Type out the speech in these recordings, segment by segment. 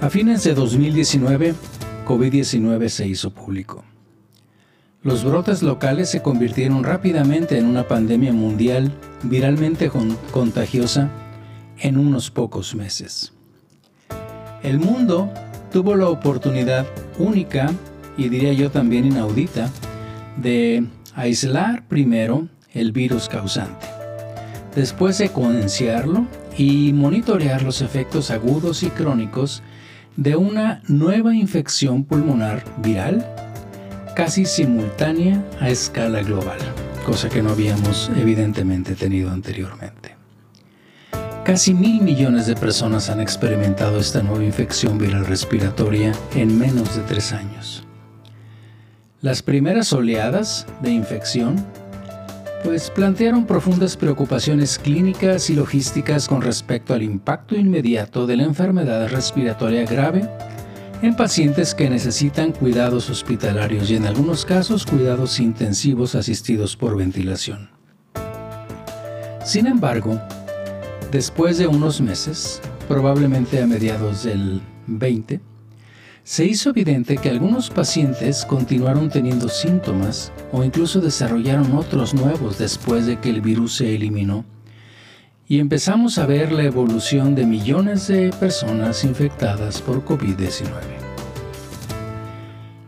A fines de 2019, COVID-19 se hizo público. Los brotes locales se convirtieron rápidamente en una pandemia mundial viralmente contagiosa en unos pocos meses. El mundo tuvo la oportunidad única y diría yo también inaudita de aislar primero el virus causante, después secuenciarlo y monitorear los efectos agudos y crónicos de una nueva infección pulmonar viral casi simultánea a escala global, cosa que no habíamos evidentemente tenido anteriormente. Casi mil millones de personas han experimentado esta nueva infección viral respiratoria en menos de tres años. Las primeras oleadas de infección pues plantearon profundas preocupaciones clínicas y logísticas con respecto al impacto inmediato de la enfermedad respiratoria grave en pacientes que necesitan cuidados hospitalarios y en algunos casos cuidados intensivos asistidos por ventilación. Sin embargo, después de unos meses, probablemente a mediados del 20, se hizo evidente que algunos pacientes continuaron teniendo síntomas o incluso desarrollaron otros nuevos después de que el virus se eliminó. Y empezamos a ver la evolución de millones de personas infectadas por COVID-19.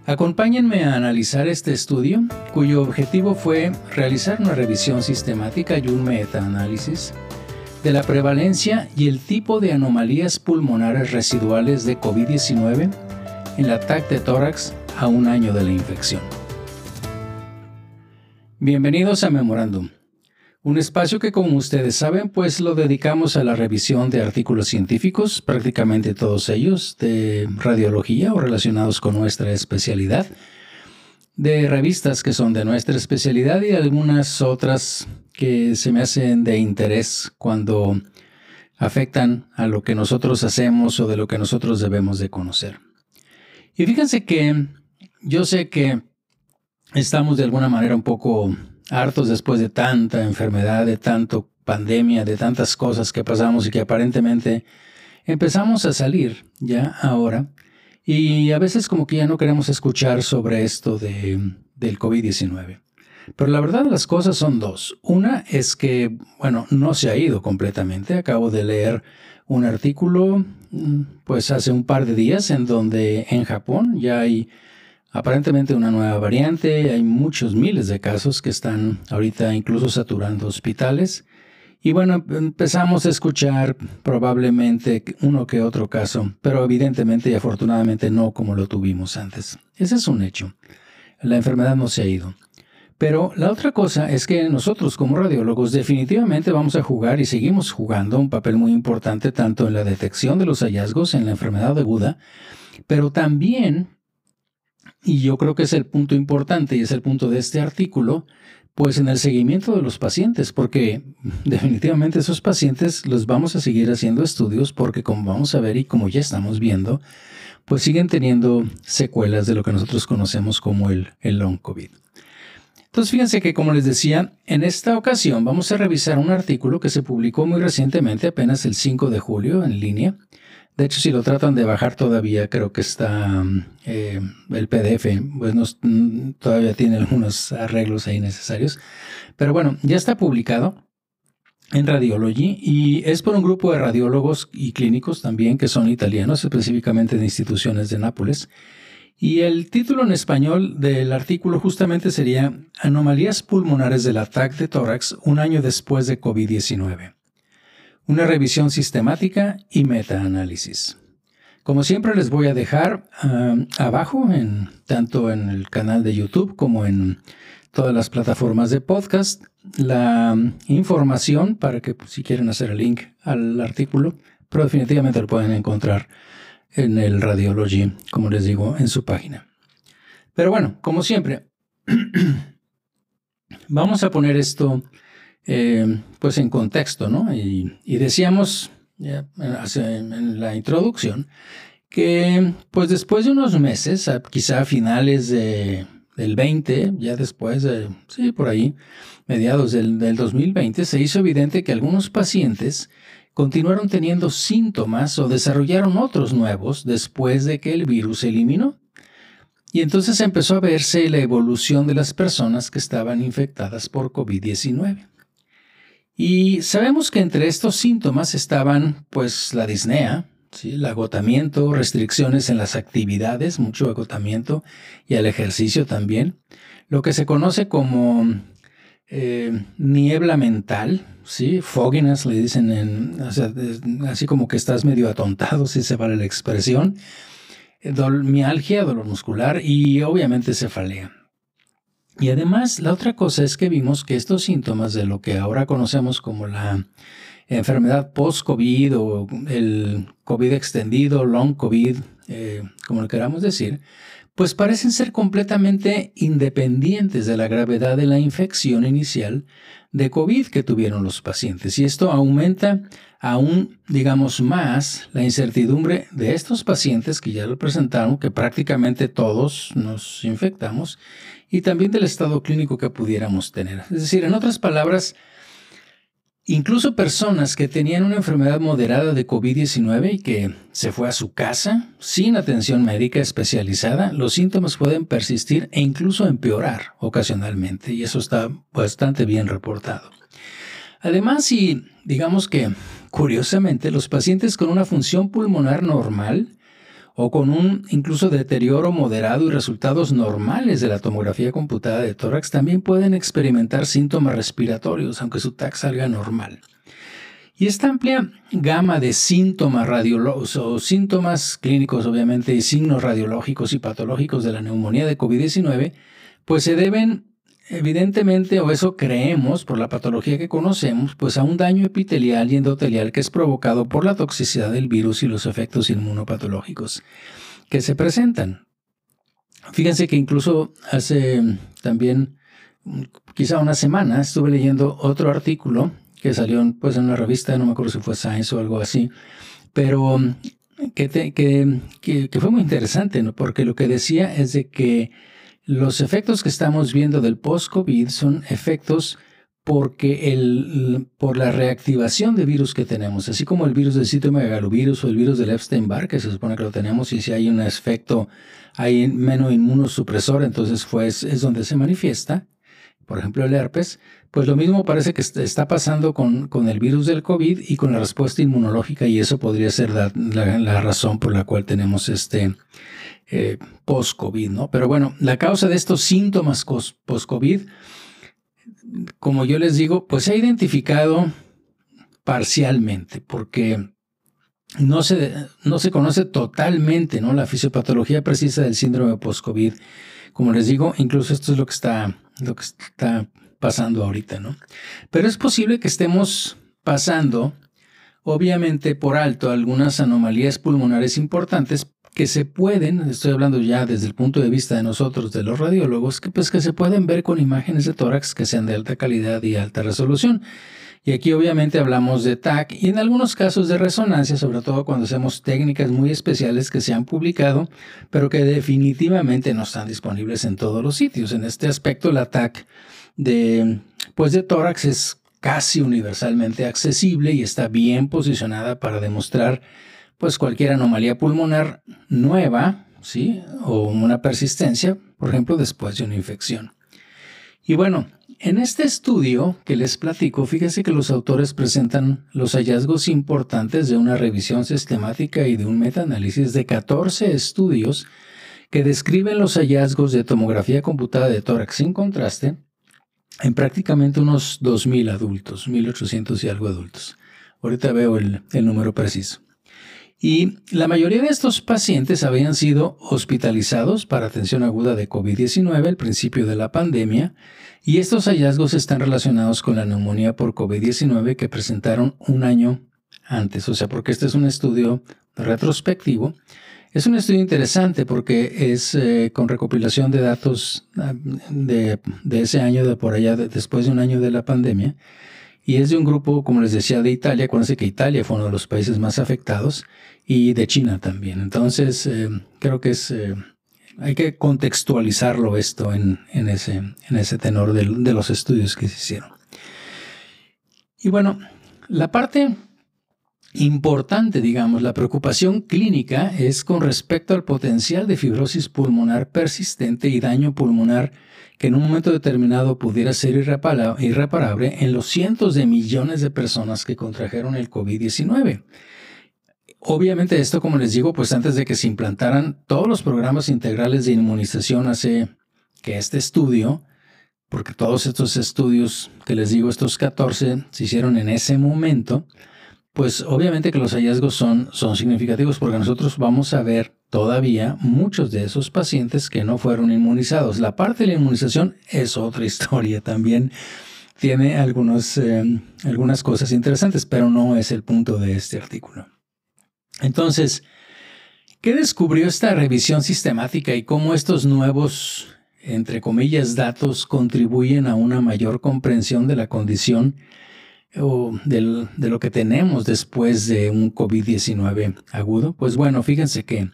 Acompáñenme a analizar este estudio, cuyo objetivo fue realizar una revisión sistemática y un metaanálisis de la prevalencia y el tipo de anomalías pulmonares residuales de COVID-19 en el ataque de tórax a un año de la infección. Bienvenidos a Memorándum, un espacio que como ustedes saben pues lo dedicamos a la revisión de artículos científicos, prácticamente todos ellos de radiología o relacionados con nuestra especialidad, de revistas que son de nuestra especialidad y algunas otras que se me hacen de interés cuando afectan a lo que nosotros hacemos o de lo que nosotros debemos de conocer. Y fíjense que yo sé que estamos de alguna manera un poco hartos después de tanta enfermedad, de tanto pandemia, de tantas cosas que pasamos y que aparentemente empezamos a salir ya ahora. Y a veces como que ya no queremos escuchar sobre esto de, del COVID-19. Pero la verdad las cosas son dos. Una es que, bueno, no se ha ido completamente. Acabo de leer un artículo mm, pues hace un par de días en donde en Japón ya hay aparentemente una nueva variante, hay muchos miles de casos que están ahorita incluso saturando hospitales. Y bueno, empezamos a escuchar probablemente uno que otro caso, pero evidentemente y afortunadamente no como lo tuvimos antes. Ese es un hecho. La enfermedad no se ha ido. Pero la otra cosa es que nosotros como radiólogos definitivamente vamos a jugar y seguimos jugando un papel muy importante tanto en la detección de los hallazgos en la enfermedad aguda, pero también, y yo creo que es el punto importante y es el punto de este artículo, pues en el seguimiento de los pacientes, porque definitivamente esos pacientes los vamos a seguir haciendo estudios porque como vamos a ver y como ya estamos viendo, pues siguen teniendo secuelas de lo que nosotros conocemos como el, el long COVID. Entonces fíjense que como les decía, en esta ocasión vamos a revisar un artículo que se publicó muy recientemente, apenas el 5 de julio en línea. De hecho, si lo tratan de bajar todavía, creo que está eh, el PDF, pues mm, todavía tiene algunos arreglos ahí necesarios. Pero bueno, ya está publicado en Radiology y es por un grupo de radiólogos y clínicos también que son italianos, específicamente de instituciones de Nápoles. Y el título en español del artículo justamente sería Anomalías pulmonares del ataque de tórax un año después de COVID-19. Una revisión sistemática y metaanálisis. Como siempre les voy a dejar abajo, en, tanto en el canal de YouTube como en todas las plataformas de podcast, la información para que si quieren hacer el link al artículo, pero definitivamente lo pueden encontrar en el Radiology, como les digo, en su página. Pero bueno, como siempre, vamos a poner esto eh, pues en contexto, ¿no? Y, decíamos en la introducción que pues después de unos meses, quizá a finales del 20, ya después, de, sí, por ahí, mediados del, del 2020, se hizo evidente que algunos pacientes continuaron teniendo síntomas o desarrollaron otros nuevos después de que el virus se eliminó. Y entonces empezó a verse la evolución de las personas que estaban infectadas por COVID-19. Y sabemos que entre estos síntomas estaban pues la disnea, ¿sí? el agotamiento, restricciones en las actividades, mucho agotamiento y al ejercicio también, lo que se conoce como eh, niebla mental, ¿sí? fogginess le dicen, en, así como que estás medio atontado, si se vale la expresión, mialgia, dolor muscular y obviamente cefalea. Y además, la otra cosa es que vimos que estos síntomas de lo que ahora conocemos como la enfermedad post-COVID o el COVID extendido, long COVID, eh, como lo queramos decir, pues parecen ser completamente independientes de la gravedad de la infección inicial de COVID que tuvieron los pacientes. Y esto aumenta aún, digamos, más la incertidumbre de estos pacientes que ya lo presentaron, que prácticamente todos nos infectamos, y también del estado clínico que pudiéramos tener. Es decir, en otras palabras, Incluso personas que tenían una enfermedad moderada de COVID-19 y que se fue a su casa sin atención médica especializada, los síntomas pueden persistir e incluso empeorar ocasionalmente, y eso está bastante bien reportado. Además, y digamos que curiosamente, los pacientes con una función pulmonar normal o con un incluso deterioro moderado y resultados normales de la tomografía computada de tórax también pueden experimentar síntomas respiratorios, aunque su TAC salga normal. Y esta amplia gama de síntomas radiológicos o síntomas clínicos, obviamente, y signos radiológicos y patológicos de la neumonía de COVID-19, pues se deben Evidentemente, o eso creemos por la patología que conocemos, pues a un daño epitelial y endotelial que es provocado por la toxicidad del virus y los efectos inmunopatológicos que se presentan. Fíjense que incluso hace también quizá una semana estuve leyendo otro artículo que salió pues, en una revista, no me acuerdo si fue Science o algo así, pero que, que, fue muy interesante, ¿no? porque lo que decía es de que los efectos que estamos viendo del post-COVID son efectos porque el, por la reactivación de virus que tenemos, así como el virus del citomegalovirus o el virus del Epstein-Barr, que se supone que lo tenemos, y si hay un efecto, hay menos inmunosupresor, entonces pues, es donde se manifiesta, por ejemplo el herpes, pues lo mismo parece que está pasando con, con el virus del COVID y con la respuesta inmunológica, y eso podría ser la, la razón por la cual tenemos este, eh, post-COVID, ¿no? Pero bueno, la causa de estos síntomas post-COVID, como yo les digo, pues se ha identificado parcialmente, porque no se, no se conoce totalmente, ¿no? La fisiopatología precisa del síndrome post-COVID. Como les digo, incluso esto es lo que está, lo que está pasando ahorita, ¿no? Pero es posible que estemos pasando, obviamente por alto, algunas anomalías pulmonares importantes que se pueden, estoy hablando ya desde el punto de vista de nosotros, de los radiólogos, que pues que se pueden ver con imágenes de tórax que sean de alta calidad y alta resolución. Y aquí obviamente hablamos de TAC y en algunos casos de resonancia, sobre todo cuando hacemos técnicas muy especiales que se han publicado, pero que definitivamente no están disponibles en todos los sitios. En este aspecto, la TAC de, pues de tórax es casi universalmente accesible y está bien posicionada para demostrar pues cualquier anomalía pulmonar nueva, ¿sí? O una persistencia, por ejemplo, después de una infección. Y bueno, en este estudio que les platico, fíjense que los autores presentan los hallazgos importantes de una revisión sistemática y de un metaanálisis de 14 estudios que describen los hallazgos de tomografía computada de tórax sin contraste en prácticamente unos 2.000 adultos, 1.800 y algo adultos. Ahorita veo el, el número preciso. Y la mayoría de estos pacientes habían sido hospitalizados para atención aguda de COVID-19 al principio de la pandemia, y estos hallazgos están relacionados con la neumonía por COVID-19 que presentaron un año antes. O sea, porque este es un estudio retrospectivo. Es un estudio interesante porque es eh, con recopilación de datos ah, de, ese año, de por allá, después de un año de la pandemia. Y es de un grupo, como les decía, de Italia. Acuérdense que Italia fue uno de los países más afectados y de China también. Entonces, eh, creo que es, eh, hay que contextualizarlo esto en, ese, en ese tenor de, los estudios que se hicieron. Y bueno, la parte importante, digamos, la preocupación clínica es con respecto al potencial de fibrosis pulmonar persistente y daño pulmonar que en un momento determinado pudiera ser irreparable en los cientos de millones de personas que contrajeron el COVID-19. Obviamente esto, como les digo, pues antes de que se implantaran todos los programas integrales de inmunización hace que este estudio, porque todos estos estudios que les digo, estos 14, se hicieron en ese momento, pues obviamente que los hallazgos son, son significativos porque nosotros vamos a ver todavía muchos de esos pacientes que no fueron inmunizados. La parte de la inmunización es otra historia también. Tiene eh, algunas cosas interesantes, pero no es el punto de este artículo. Entonces, ¿qué descubrió esta revisión sistemática y cómo estos nuevos, entre comillas, datos contribuyen a una mayor comprensión de la condición o de lo que tenemos después de un COVID-19 agudo? Pues bueno, fíjense que,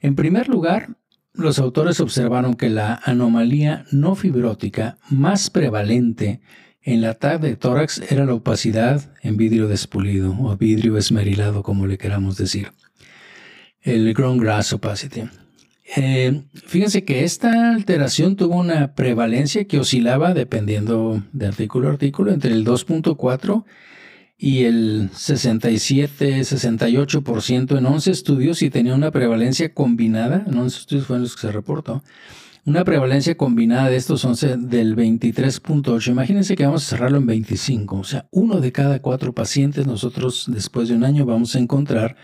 en primer lugar, los autores observaron que la anomalía no fibrótica más prevalente en la TAG de tórax era la opacidad en vidrio despulido o vidrio esmerilado, como le queramos decir. El ground glass opacity. Eh, fíjense que esta alteración tuvo una prevalencia que oscilaba, dependiendo de artículo a artículo, entre el 2.4 y el 67-68% en 11 estudios y tenía una prevalencia combinada, en 11 estudios fueron los que se reportó, una prevalencia combinada de estos 11 del 23.8. Imagínense que vamos a cerrarlo en 25, o sea, uno de cada cuatro pacientes nosotros después de un año vamos a encontrar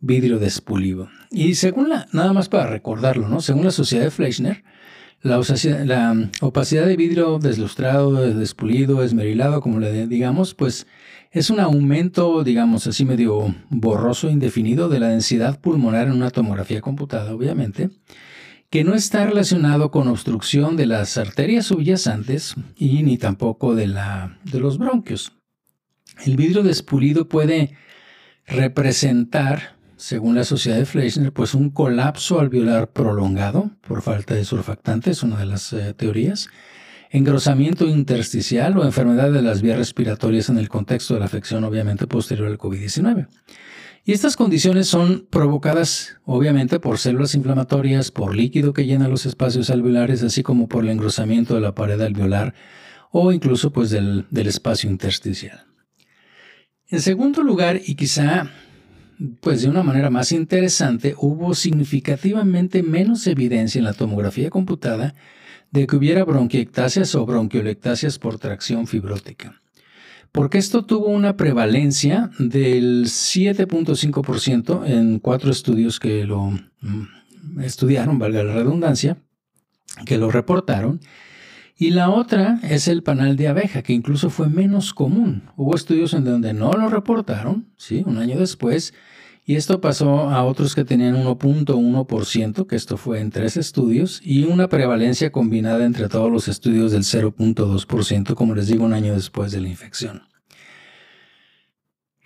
vidrio despulido. Y según la, nada más para recordarlo, ¿no? Según la sociedad de Fleischner, la, opacidad de vidrio deslustrado, despulido, esmerilado, como le digamos, pues es un aumento, digamos así medio borroso, indefinido de la densidad pulmonar en una tomografía computada, obviamente, que no está relacionado con obstrucción de las arterias subyacentes y ni tampoco de, la, de los bronquios. El vidrio despulido puede representar, según la sociedad de Fleischner, pues un colapso alveolar prolongado por falta de surfactante, es una de las eh, teorías, engrosamiento intersticial o enfermedad de las vías respiratorias en el contexto de la afección obviamente posterior al COVID-19. Y estas condiciones son provocadas obviamente por células inflamatorias, por líquido que llena los espacios alveolares, así como por el engrosamiento de la pared alveolar o incluso pues del, del espacio intersticial. En segundo lugar, y quizá pues de una manera más interesante, hubo significativamente menos evidencia en la tomografía computada de que hubiera bronquiectasias o bronquiolectasias por tracción fibrótica porque esto tuvo una prevalencia del 7.5% en cuatro estudios que lo mm, estudiaron, valga la redundancia, que lo reportaron. Y la otra es el panal de abeja, que incluso fue menos común. Hubo estudios en donde no lo reportaron, ¿sí? un año después, y esto pasó a otros que tenían 1.1%, que esto fue en tres estudios, y una prevalencia combinada entre todos los estudios del 0.2%, como les digo, un año después de la infección.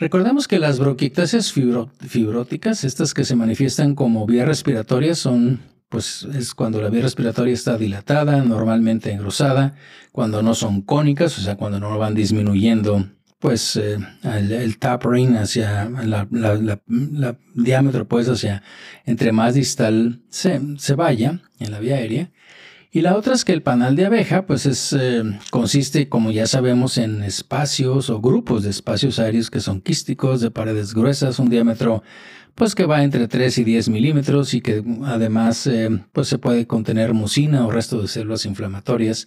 Recordemos que las bronquiectasias fibróticas, estas que se manifiestan como vía respiratoria, son, pues, es cuando la vía respiratoria está dilatada, normalmente engrosada, cuando no son cónicas, o sea, cuando no van disminuyendo pues eh, el, tapering hacia la, diámetro pues hacia entre más distal se, vaya en la vía aérea y la otra es que el panal de abeja pues es, eh, consiste como ya sabemos en espacios o grupos de espacios aéreos que son quísticos de paredes gruesas un diámetro pues que va entre 3 y 10 milímetros y que además eh, pues se puede contener mucina o resto de células inflamatorias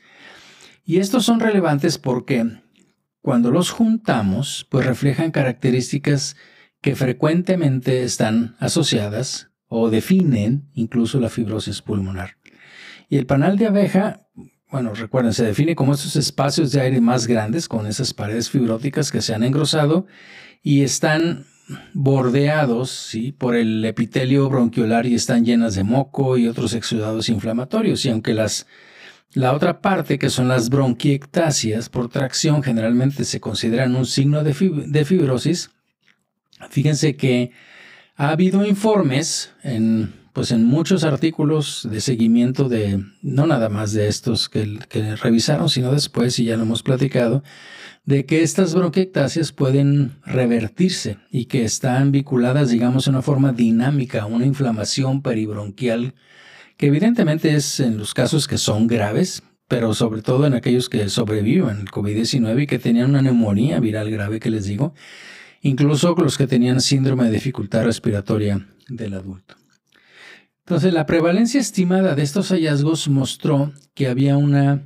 y estos son relevantes porque cuando los juntamos, pues reflejan características que frecuentemente están asociadas o definen incluso la fibrosis pulmonar. Y el panal de abeja, bueno, recuerden, se define como estos espacios de aire más grandes con esas paredes fibróticas que se han engrosado y están bordeados ¿sí? por el epitelio bronquiolar y están llenas de moco y otros exudados inflamatorios. Y aunque las la otra parte, que son las bronquiectasias por tracción, generalmente se consideran un signo de, fibrosis. Fíjense que ha habido informes en pues en muchos artículos de seguimiento de, no nada más de estos que, revisaron, sino después, y ya lo hemos platicado, de que estas bronquiectasias pueden revertirse y que están vinculadas, digamos, de una forma dinámica a una inflamación peribronquial, que evidentemente es en los casos que son graves, pero sobre todo en aquellos que sobreviven al COVID-19 y que tenían una neumonía viral grave que les digo, incluso los que tenían síndrome de dificultad respiratoria del adulto. Entonces, la prevalencia estimada de estos hallazgos mostró que había una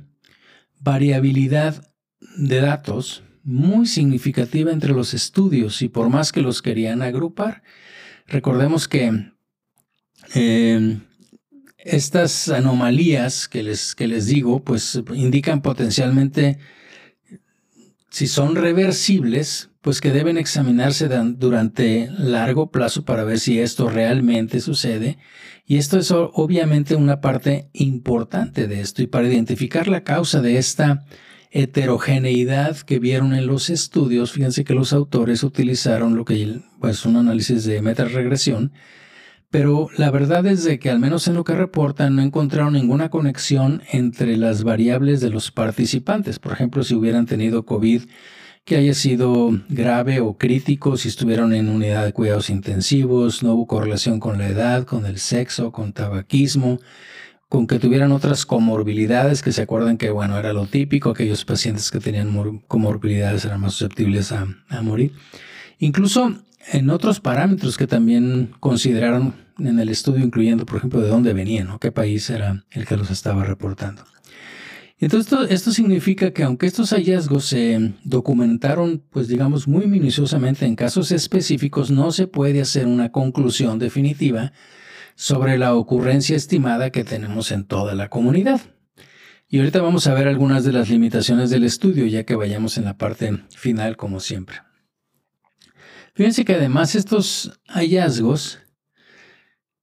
variabilidad de datos muy significativa entre los estudios y por más que los querían agrupar, recordemos que eh, estas anomalías que les, que les digo, pues indican potencialmente, si son reversibles, pues que deben examinarse durante largo plazo para ver si esto realmente sucede. Y esto es obviamente una parte importante de esto. Y para identificar la causa de esta heterogeneidad que vieron en los estudios, fíjense que los autores utilizaron lo que es pues, un análisis de metaregresión pero la verdad es de que al menos en lo que reportan no encontraron ninguna conexión entre las variables de los participantes. Por ejemplo, si hubieran tenido COVID que haya sido grave o crítico, si estuvieron en unidad de cuidados intensivos, no hubo correlación con la edad, con el sexo, con tabaquismo, con que tuvieran otras comorbilidades, que se acuerdan que, bueno, era lo típico, aquellos pacientes que tenían comorbilidades eran más susceptibles a, a morir. Incluso en otros parámetros que también consideraron en el estudio, incluyendo, por ejemplo, de dónde venían, qué país era el que los estaba reportando. Entonces, esto, significa que aunque estos hallazgos se documentaron, pues digamos, muy minuciosamente en casos específicos, no se puede hacer una conclusión definitiva sobre la ocurrencia estimada que tenemos en toda la comunidad. Y ahorita vamos a ver algunas de las limitaciones del estudio, ya que vayamos en la parte final, como siempre. Fíjense que además estos hallazgos,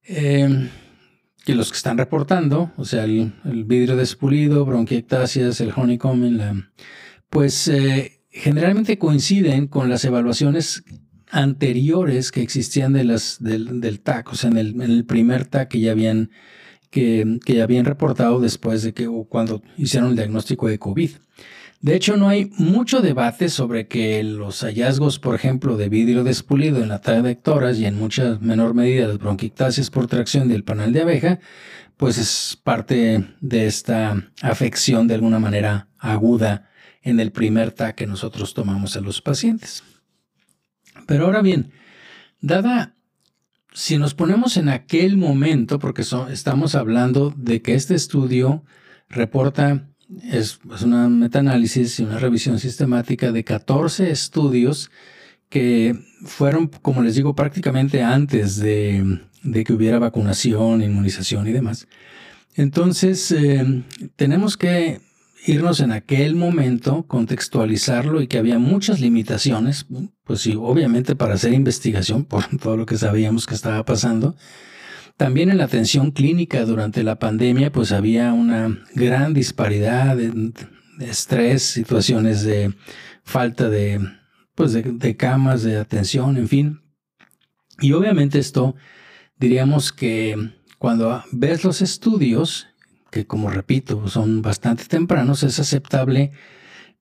em, que los que están reportando, o sea, el, vidrio despulido, bronquiectasias, el honeycomb, pues eh, generalmente coinciden con las evaluaciones anteriores que existían de las, del, TAC, o sea, en el, primer TAC que ya habían, que, que ya habían reportado después de que, o cuando hicieron el diagnóstico de COVID. De hecho, no hay mucho debate sobre que los hallazgos, por ejemplo, de vidrio despulido en la talla de hectoras y en mucha menor medida las bronquictasias por tracción del panal de abeja, pues es parte de esta afección de alguna manera aguda en el primer TAC que nosotros tomamos a los pacientes. Pero ahora bien, dada, si nos ponemos en aquel momento, porque estamos hablando de que este estudio reporta es, una metaanálisis y una revisión sistemática de 14 estudios que fueron, como les digo, prácticamente antes de, que hubiera vacunación, inmunización y demás. Entonces, eh, tenemos que irnos en aquel momento, contextualizarlo y que había muchas limitaciones, pues sí, obviamente para hacer investigación por todo lo que sabíamos que estaba pasando, también en la atención clínica durante la pandemia, pues había una gran disparidad de, estrés, situaciones de falta de, pues de, camas, de atención, en fin. Y obviamente esto, diríamos que cuando ves los estudios, que como repito, son bastante tempranos, es aceptable,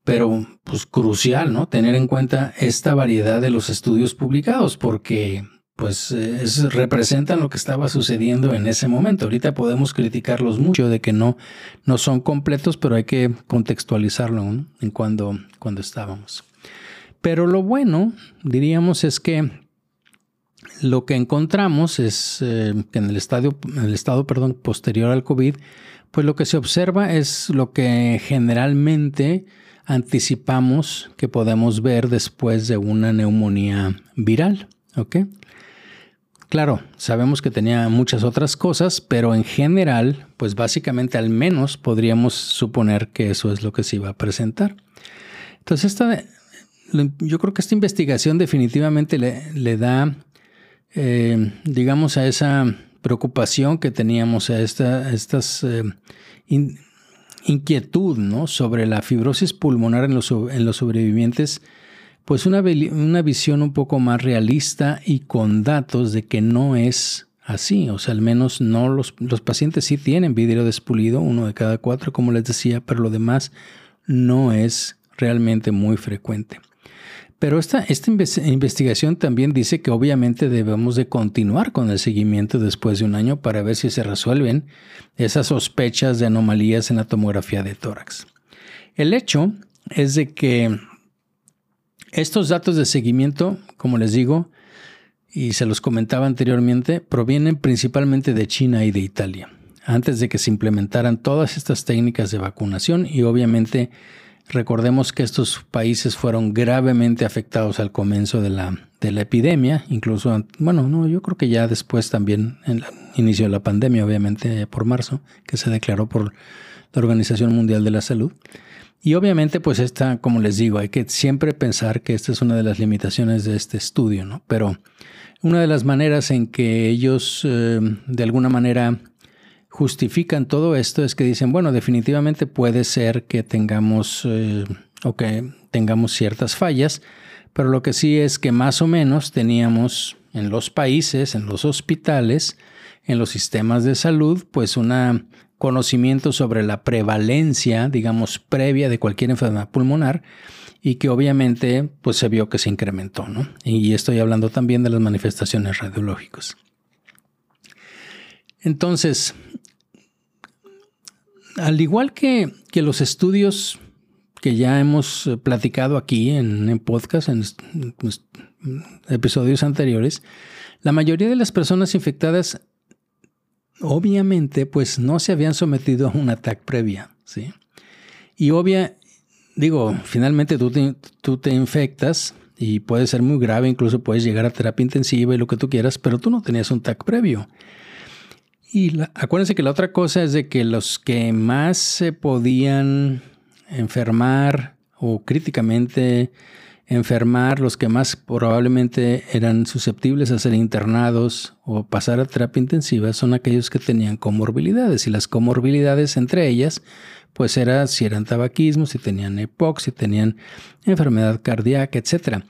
pero pues crucial, ¿no? Tener en cuenta esta variedad de los estudios publicados, porque pues representan lo que estaba sucediendo en ese momento. Ahorita podemos criticarlos mucho de que no, no son completos, pero hay que contextualizarlo en cuando, cuando estábamos. Pero lo bueno, diríamos, es que lo que encontramos es eh, que en el, estadio, en el estado perdón, posterior al COVID, pues lo que se observa es lo que generalmente anticipamos que podemos ver después de una neumonía viral. ¿Ok?, Claro, sabemos que tenía muchas otras cosas, pero en general, pues básicamente al menos podríamos suponer que eso es lo que se iba a presentar. Entonces, esta, yo creo que esta investigación definitivamente le, da, eh, digamos, a esa preocupación que teníamos, a esta estas, eh, inquietud ¿no? sobre la fibrosis pulmonar en los, en los sobrevivientes pues una, una visión un poco más realista y con datos de que no es así, o sea, al menos no los, los pacientes sí tienen vidrio despulido, uno de cada cuatro, como les decía, pero lo demás no es realmente muy frecuente. Pero esta, esta investigación también dice que obviamente debemos de continuar con el seguimiento después de un año para ver si se resuelven esas sospechas de anomalías en la tomografía de tórax. El hecho es de que estos datos de seguimiento, como les digo, y se los comentaba anteriormente, provienen principalmente de China y de Italia, antes de que se implementaran todas estas técnicas de vacunación y obviamente recordemos que estos países fueron gravemente afectados al comienzo de la, de la epidemia, incluso, bueno, no, yo creo que ya después también, en el inicio de la pandemia, obviamente por marzo, que se declaró por la Organización Mundial de la Salud. Y obviamente, pues esta, como les digo, hay que siempre pensar que esta es una de las limitaciones de este estudio, ¿no? Pero una de las maneras en que ellos, eh, de alguna manera, justifican todo esto es que dicen, bueno, definitivamente puede ser que tengamos, eh, o que tengamos ciertas fallas, pero lo que sí es que más o menos teníamos en los países, en los hospitales, en los sistemas de salud, pues una conocimiento sobre la prevalencia, digamos, previa de cualquier enfermedad pulmonar y que obviamente pues se vio que se incrementó, ¿no? Y estoy hablando también de las manifestaciones radiológicas. Entonces, al igual que, que, los estudios que ya hemos platicado aquí en, podcast, en episodios anteriores, la mayoría de las personas infectadas obviamente pues no se habían sometido a un ataque previa, ¿sí? Y obvia, digo, finalmente tú te, infectas y puede ser muy grave, incluso puedes llegar a terapia intensiva y lo que tú quieras, pero tú no tenías un TAC previo. Y acuérdense que la otra cosa es de que los que más se podían enfermar o críticamente enfermar, los que más probablemente eran susceptibles a ser internados o pasar a terapia intensiva son aquellos que tenían comorbilidades y las comorbilidades entre ellas pues era si eran tabaquismo, si tenían EPOC, si tenían enfermedad cardíaca, etc.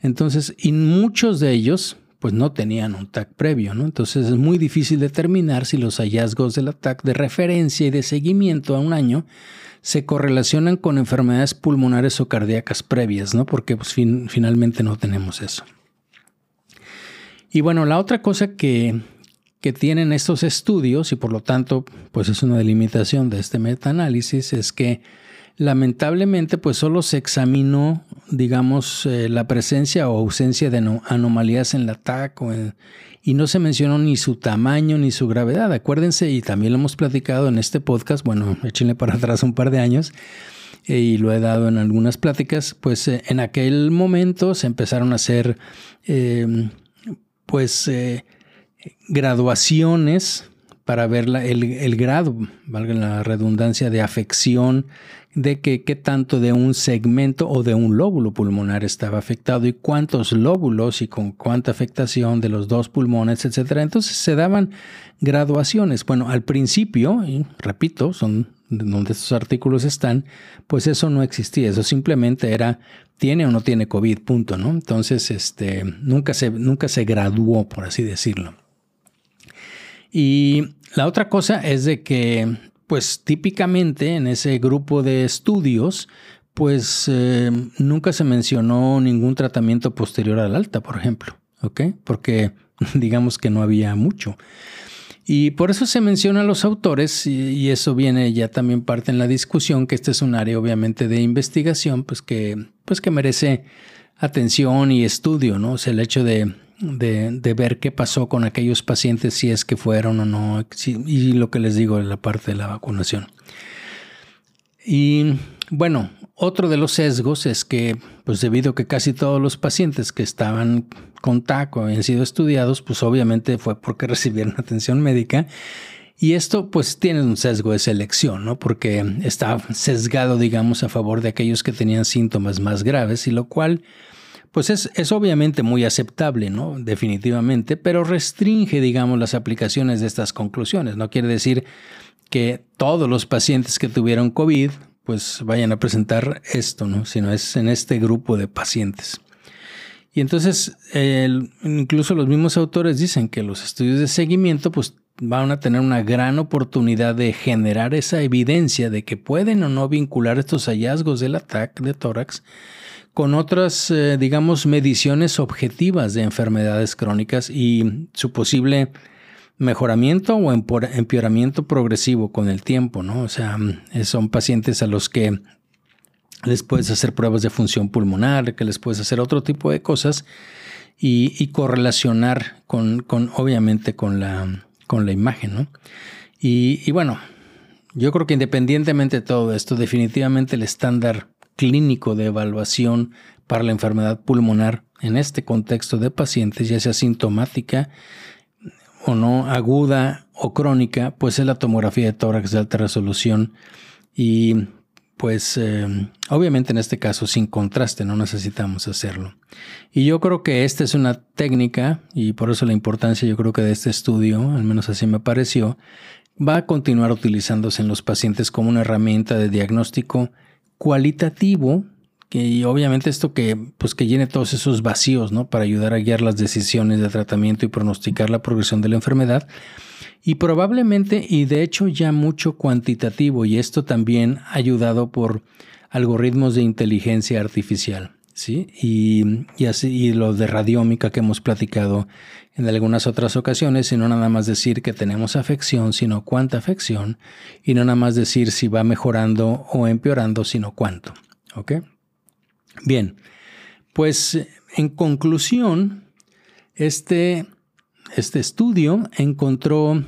Entonces, y muchos de ellos pues no tenían un TAC previo, ¿no? Entonces es muy difícil determinar si los hallazgos del TAC de referencia y de seguimiento a un año se correlacionan con enfermedades pulmonares o cardíacas previas, ¿no? Porque pues, finalmente no tenemos eso. Y bueno, la otra cosa que, que tienen estos estudios, y por lo tanto, pues es una delimitación de este metaanálisis, es que lamentablemente, pues solo se examinó, digamos, eh, la presencia o ausencia de anomalías en la TAC y no se mencionó ni su tamaño ni su gravedad. Acuérdense, y también lo hemos platicado en este podcast, bueno, échenle para atrás un par de años, eh, y lo he dado en algunas pláticas, pues eh, en aquel momento se empezaron a hacer, pues, graduaciones para ver el, el, grado, valga la redundancia, de afección de que qué tanto de un segmento o de un lóbulo pulmonar estaba afectado y cuántos lóbulos y con cuánta afectación de los dos pulmones, etcétera. Entonces se daban graduaciones. Bueno, al principio, repito, son donde estos artículos están, pues eso no existía, eso simplemente era tiene o no tiene COVID, punto, ¿no? Entonces, este, nunca se, nunca se graduó, por así decirlo. Y la otra cosa es de que pues típicamente en ese grupo de estudios, pues eh, nunca se mencionó ningún tratamiento posterior al alta, por ejemplo, ¿ok? Porque digamos que no había mucho. Y por eso se menciona a los autores, y, eso viene ya también parte en la discusión, que este es un área obviamente de investigación, pues que, pues que merece atención y estudio, ¿no? O sea, el hecho de, de, ver qué pasó con aquellos pacientes, si es que fueron o no, y lo que les digo en la parte de la vacunación. Y bueno, otro de los sesgos es que, pues debido a que casi todos los pacientes que estaban con TAC o habían sido estudiados, pues obviamente fue porque recibieron atención médica. Y esto pues tiene un sesgo de selección, ¿no? Porque está sesgado, digamos, a favor de aquellos que tenían síntomas más graves, y lo cual pues es, obviamente muy aceptable, ¿no? Definitivamente, pero restringe, digamos, las aplicaciones de estas conclusiones. No quiere decir que todos los pacientes que tuvieron COVID, pues vayan a presentar esto, ¿no? Sino es en este grupo de pacientes. Y entonces, incluso los mismos autores dicen que los estudios de seguimiento pues, van a tener una gran oportunidad de generar esa evidencia de que pueden o no vincular estos hallazgos del ataque de tórax con otras, eh, digamos, mediciones objetivas de enfermedades crónicas y su posible mejoramiento o empeoramiento progresivo con el tiempo, ¿no? O sea, mm, son pacientes a los que les puedes hacer pruebas de función pulmonar, que les puedes hacer otro tipo de cosas y, correlacionar con, con, obviamente, con la, con la imagen, ¿no? Y, y bueno, yo creo que independientemente de todo esto, definitivamente el estándar clínico de evaluación para la enfermedad pulmonar en este contexto de pacientes, ya sea sintomática o no, aguda o crónica, pues es la tomografía de tórax de alta resolución y pues eh, obviamente en este caso sin contraste, no necesitamos hacerlo. Y yo creo que esta es una técnica, y por eso la importancia yo creo que de este estudio, al menos así me pareció, va a continuar utilizándose en los pacientes como una herramienta de diagnóstico cualitativo, que obviamente esto que, pues que llene todos esos vacíos, ¿no? Para ayudar a guiar las decisiones de tratamiento y pronosticar la progresión de la enfermedad. Y probablemente, y de hecho ya mucho cuantitativo, y esto también ayudado por algoritmos de inteligencia artificial. ¿Sí? Y, y, así, y lo de radiómica que hemos platicado en algunas otras ocasiones, y no nada más decir que tenemos afección, sino cuánta afección, y no nada más decir si va mejorando o empeorando, sino cuánto. ¿Ok? Bien, pues en conclusión, este, este estudio encontró,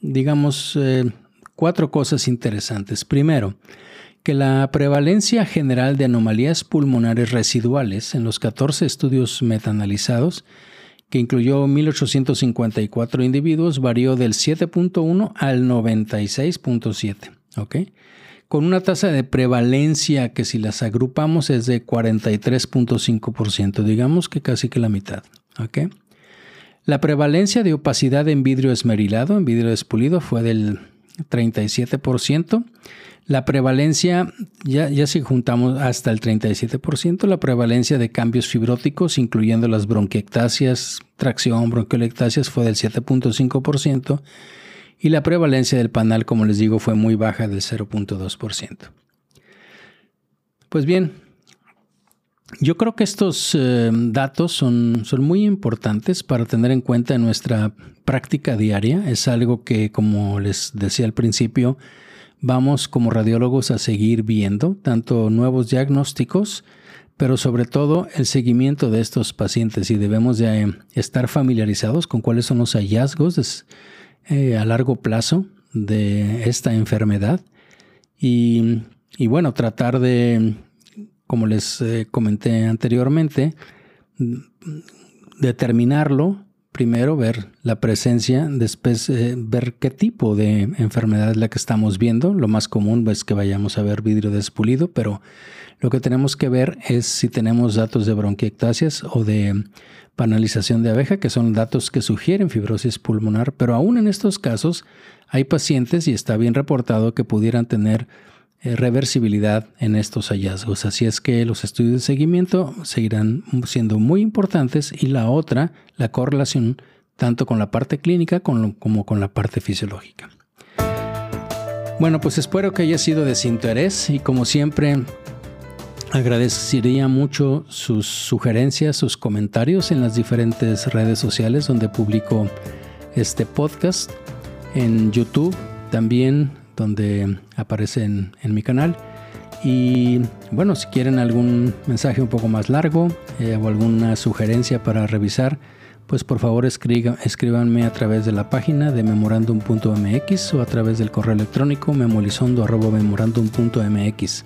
digamos, eh, cuatro cosas interesantes. Primero, que la prevalencia general de anomalías pulmonares residuales en los 14 estudios metaanalizados, que incluyó 1.854 individuos, varió del 7.1 al 96.7, ¿ok? Con una tasa de prevalencia que si las agrupamos es de 43.5%, digamos que casi que la mitad, ¿ok? La prevalencia de opacidad en vidrio esmerilado, en vidrio despulido, fue del 37%, la prevalencia, ya, si juntamos hasta el 37%, la prevalencia de cambios fibróticos, incluyendo las bronquiectasias, tracción, bronquiolectasias, fue del 7.5%, y la prevalencia del panal, como les digo, fue muy baja del 0.2%. Pues bien, yo creo que estos eh, datos son, son, muy importantes para tener en cuenta en nuestra práctica diaria. Es algo que, como les decía al principio, vamos como radiólogos a seguir viendo, tanto nuevos diagnósticos, pero sobre todo el seguimiento de estos pacientes. Y debemos de eh, estar familiarizados con cuáles son los hallazgos eh, a largo plazo de esta enfermedad. Y, bueno, tratar de, como les eh, comenté anteriormente, determinarlo primero ver la presencia, después eh, ver qué tipo de enfermedad es la que estamos viendo. Lo más común es que vayamos a ver vidrio despulido, pero lo que tenemos que ver es si tenemos datos de bronquiectasias o de panalización de abeja, que son datos que sugieren fibrosis pulmonar, pero aún en estos casos hay pacientes, y está bien reportado, que pudieran tener reversibilidad en estos hallazgos. Así es que los estudios de seguimiento seguirán siendo muy importantes y la otra, la correlación tanto con la parte clínica como con la parte fisiológica. Bueno, pues espero que haya sido de su interés y como siempre agradecería mucho sus sugerencias, sus comentarios en las diferentes redes sociales donde publico este podcast, en YouTube también donde aparecen en mi canal. Y bueno, si quieren algún mensaje un poco más largo eh, o alguna sugerencia para revisar, pues por favor escríbanme a través de la página de memorandum.mx o a través del correo electrónico memolizondo.memorandum.mx.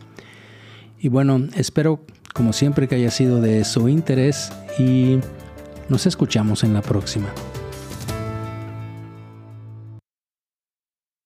Y bueno, espero como siempre que haya sido de su interés y nos escuchamos en la próxima.